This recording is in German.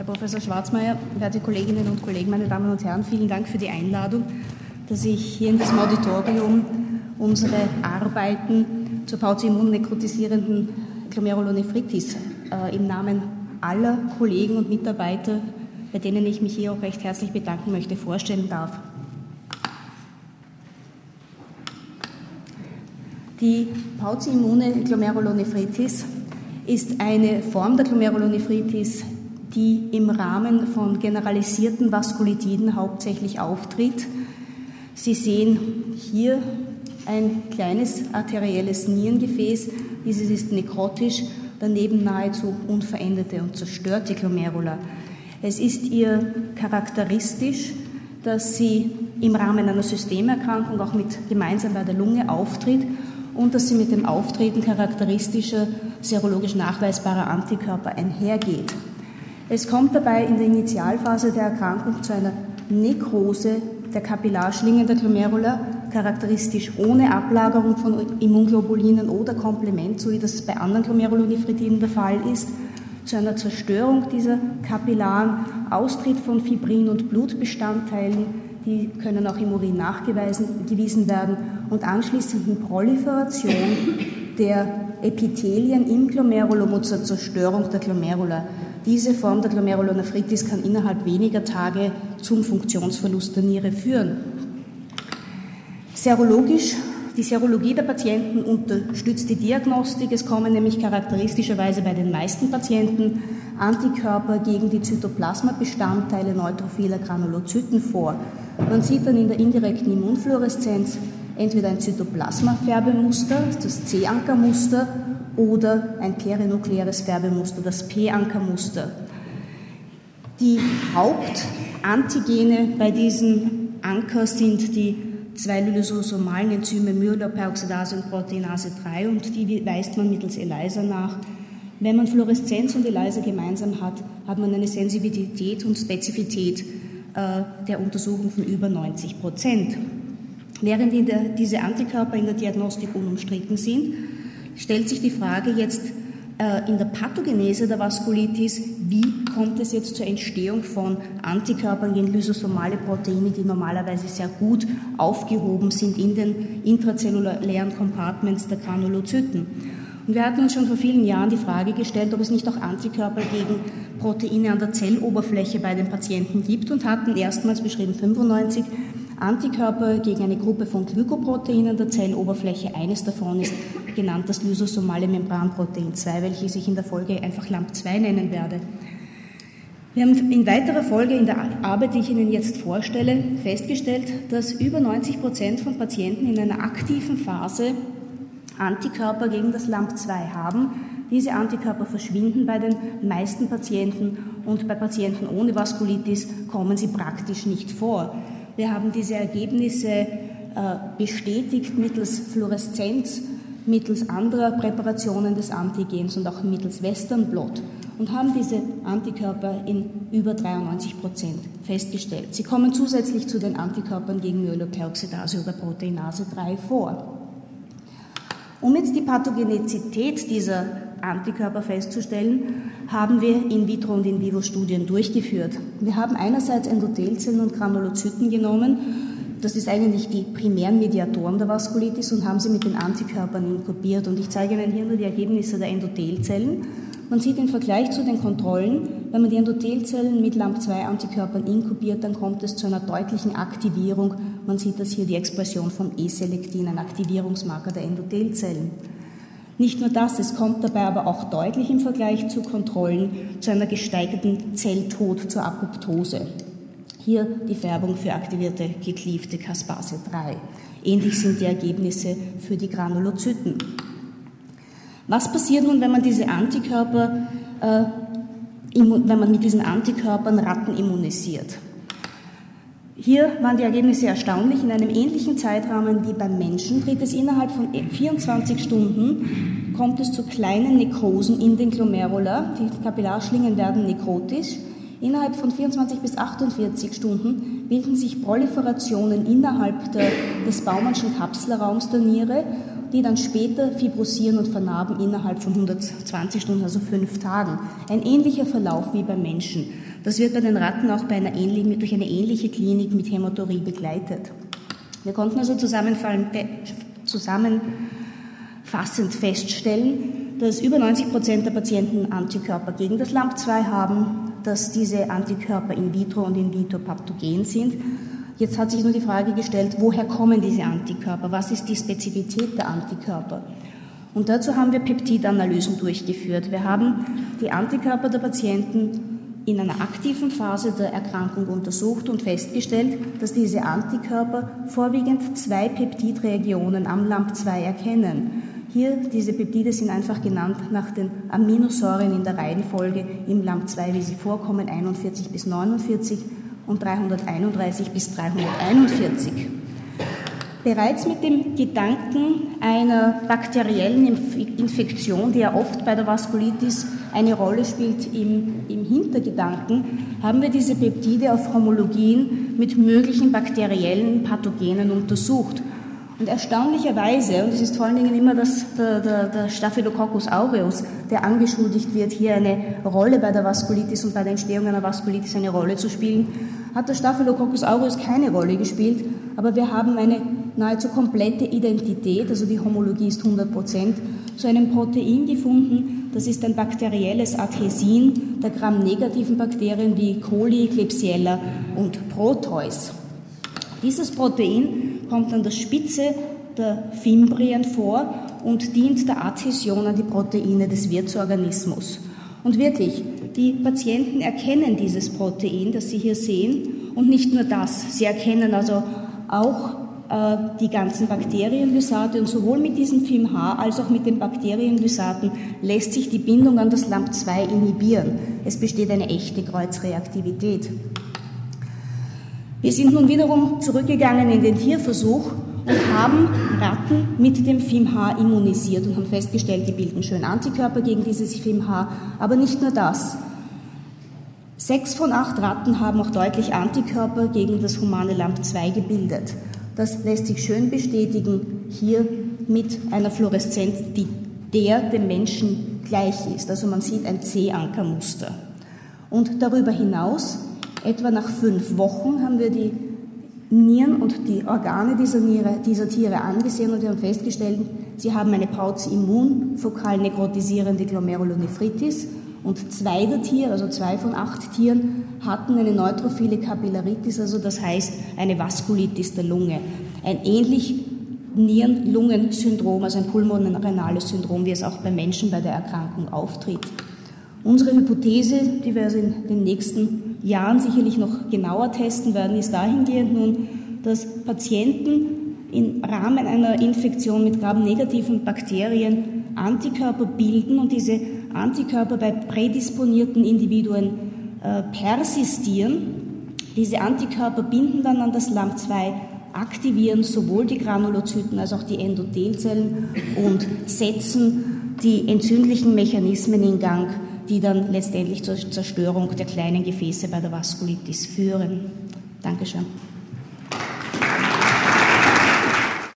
Herr Professor Schwarzmeier, werte Kolleginnen und Kollegen, meine Damen und Herren, vielen Dank für die Einladung, dass ich hier in diesem Auditorium unsere Arbeiten zur pauci-immunnekrotisierenden Glomerulonephritis äh, im Namen aller Kollegen und Mitarbeiter, bei denen ich mich hier auch recht herzlich bedanken möchte, vorstellen darf. Die pauci-immune Glomerulonephritis ist eine Form der Glomerulonephritis, die im Rahmen von generalisierten Vaskulitiden hauptsächlich auftritt. Sie sehen hier ein kleines arterielles Nierengefäß. Dieses ist nekrotisch, daneben nahezu unveränderte und zerstörte Glomerula. Es ist ihr charakteristisch, dass sie im Rahmen einer Systemerkrankung auch mit gemeinsam bei der Lunge auftritt und dass sie mit dem Auftreten charakteristischer serologisch nachweisbarer Antikörper einhergeht. Es kommt dabei in der Initialphase der Erkrankung zu einer Nekrose der Kapillarschlingen der Glomerula, charakteristisch ohne Ablagerung von Immunglobulinen oder Komplement, so wie das bei anderen Glomerulonephritiden der Fall ist, zu einer Zerstörung dieser Kapillaren, Austritt von Fibrin- und Blutbestandteilen, die können auch im Urin nachgewiesen werden, und anschließenden Proliferation der Epithelien im Glomerulum und zur Zerstörung der Glomerula. Diese Form der Glomerulonephritis kann innerhalb weniger Tage zum Funktionsverlust der Niere führen. Serologisch, die Serologie der Patienten unterstützt die Diagnostik. Es kommen nämlich charakteristischerweise bei den meisten Patienten Antikörper gegen die Zytoplasma-Bestandteile neutrophiler Granulozyten vor. Man sieht dann in der indirekten Immunfluoreszenz entweder ein Zytoplasma-Färbemuster, das C-Ankermuster, oder ein perinukleares Färbemuster, das P-Ankermuster. Die Hauptantigene bei diesem Anker sind die zwei lysosomalen Enzyme Myeloperoxidase und Proteinase 3 und die weist man mittels ELISA nach. Wenn man Fluoreszenz und ELISA gemeinsam hat, hat man eine Sensibilität und Spezifität äh, der Untersuchung von über 90 Prozent. Während der, diese Antikörper in der Diagnostik unumstritten sind, stellt sich die Frage jetzt äh, in der Pathogenese der Vaskulitis, wie kommt es jetzt zur Entstehung von Antikörpern gegen lysosomale Proteine, die normalerweise sehr gut aufgehoben sind in den intrazellulären Compartments der Granulozyten. Und wir hatten uns schon vor vielen Jahren die Frage gestellt, ob es nicht auch Antikörper gegen Proteine an der Zelloberfläche bei den Patienten gibt und hatten erstmals beschrieben 95 Antikörper gegen eine Gruppe von Glykoproteinen der Zelloberfläche. Eines davon ist genannt das lysosomale Membranprotein 2, welches ich in der Folge einfach LAMP2 nennen werde. Wir haben in weiterer Folge in der Arbeit, die ich Ihnen jetzt vorstelle, festgestellt, dass über 90 Prozent von Patienten in einer aktiven Phase Antikörper gegen das LAMP2 haben. Diese Antikörper verschwinden bei den meisten Patienten und bei Patienten ohne Vaskulitis kommen sie praktisch nicht vor. Wir haben diese Ergebnisse äh, bestätigt mittels Fluoreszenz, mittels anderer Präparationen des Antigens und auch mittels Western Blot und haben diese Antikörper in über 93 Prozent festgestellt. Sie kommen zusätzlich zu den Antikörpern gegen Myeloperoxidase oder Proteinase 3 vor. Um jetzt die Pathogenizität dieser Antikörper festzustellen, haben wir in vitro und in vivo Studien durchgeführt. Wir haben einerseits Endothelzellen und Granulozyten genommen, das ist eigentlich die primären Mediatoren der Vaskulitis und haben sie mit den Antikörpern inkubiert. Und ich zeige Ihnen hier nur die Ergebnisse der Endothelzellen. Man sieht im Vergleich zu den Kontrollen, wenn man die Endothelzellen mit LAMP2-Antikörpern inkubiert, dann kommt es zu einer deutlichen Aktivierung. Man sieht das hier die Expression von E-Selektin, ein Aktivierungsmarker der Endothelzellen. Nicht nur das, es kommt dabei aber auch deutlich im Vergleich zu Kontrollen zu einer gesteigerten Zelltod zur Apoptose. Hier die Färbung für aktivierte gekliefte Caspase 3. Ähnlich sind die Ergebnisse für die Granulozyten. Was passiert nun, wenn man diese Antikörper, äh, wenn man mit diesen Antikörpern Ratten immunisiert? Hier waren die Ergebnisse erstaunlich. In einem ähnlichen Zeitrahmen wie beim Menschen tritt es innerhalb von 24 Stunden, kommt es zu kleinen Nekrosen in den Glomerula. Die Kapillarschlingen werden nekrotisch. Innerhalb von 24 bis 48 Stunden bilden sich Proliferationen innerhalb der, des Baumannschen Kapselraums der Niere, die dann später fibrosieren und vernarben innerhalb von 120 Stunden, also fünf Tagen. Ein ähnlicher Verlauf wie beim Menschen. Das wird bei den Ratten auch bei einer ähnlichen, durch eine ähnliche Klinik mit Hämaturie begleitet. Wir konnten also zusammenfassend feststellen, dass über 90 Prozent der Patienten Antikörper gegen das LAMP2 haben, dass diese Antikörper in vitro und in vitro pathogen sind. Jetzt hat sich nur die Frage gestellt, woher kommen diese Antikörper? Was ist die Spezifität der Antikörper? Und dazu haben wir Peptidanalysen durchgeführt. Wir haben die Antikörper der Patienten in einer aktiven Phase der Erkrankung untersucht und festgestellt, dass diese Antikörper vorwiegend zwei Peptidregionen am LAMP2 erkennen. Hier, diese Peptide sind einfach genannt nach den Aminosäuren in der Reihenfolge im LAMP2, wie sie vorkommen, 41 bis 49 und 331 bis 341. Bereits mit dem Gedanken einer bakteriellen Infektion, die ja oft bei der Vaskulitis eine Rolle spielt im, im Hintergedanken, haben wir diese Peptide auf Homologien mit möglichen bakteriellen Pathogenen untersucht. Und erstaunlicherweise, und es ist vor allen Dingen immer das, der, der, der Staphylococcus aureus, der angeschuldigt wird, hier eine Rolle bei der Vaskulitis und bei der Entstehung einer Vaskulitis eine Rolle zu spielen, hat der Staphylococcus aureus keine Rolle gespielt, aber wir haben eine nahezu komplette Identität, also die Homologie ist 100 Prozent, zu einem Protein gefunden, das ist ein bakterielles Adhäsin der gramnegativen Bakterien wie Coli, Klebsiella und Proteus. Dieses Protein kommt an der Spitze der Fimbrien vor und dient der Adhäsion an die Proteine des Wirtsorganismus. Und wirklich, die Patienten erkennen dieses Protein, das Sie hier sehen, und nicht nur das, sie erkennen also auch äh, die ganzen Bakterienlysate und sowohl mit diesem FIMH als auch mit den Bakterienlysaten lässt sich die Bindung an das LAMP2 inhibieren. Es besteht eine echte Kreuzreaktivität. Wir sind nun wiederum zurückgegangen in den Tierversuch und haben Ratten mit dem FIMH immunisiert und haben festgestellt, die bilden schön Antikörper gegen dieses FIMH. Aber nicht nur das. Sechs von acht Ratten haben auch deutlich Antikörper gegen das humane LAMP2 gebildet. Das lässt sich schön bestätigen hier mit einer Fluoreszenz, die der dem Menschen gleich ist. Also man sieht ein C-Ankermuster. Und darüber hinaus Etwa nach fünf Wochen haben wir die Nieren und die Organe dieser, Niere, dieser Tiere angesehen und wir haben festgestellt, sie haben eine Pauci-immun, fokal nekrotisierende Glomerulonephritis und zwei der Tiere, also zwei von acht Tieren, hatten eine neutrophile Kapillaritis, also das heißt eine Vaskulitis der Lunge. Ein ähnlich Nieren-Lungen-Syndrom, also ein pulmonales Syndrom, wie es auch bei Menschen bei der Erkrankung auftritt. Unsere Hypothese, die wir also in den nächsten Jahren sicherlich noch genauer testen werden, ist dahingehend nun, dass Patienten im Rahmen einer Infektion mit gramnegativen Bakterien Antikörper bilden und diese Antikörper bei prädisponierten Individuen äh, persistieren. Diese Antikörper binden dann an das LAMP2, aktivieren sowohl die Granulozyten als auch die Endothelzellen und setzen die entzündlichen Mechanismen in Gang, die dann letztendlich zur Zerstörung der kleinen Gefäße bei der Vaskulitis führen. Dankeschön.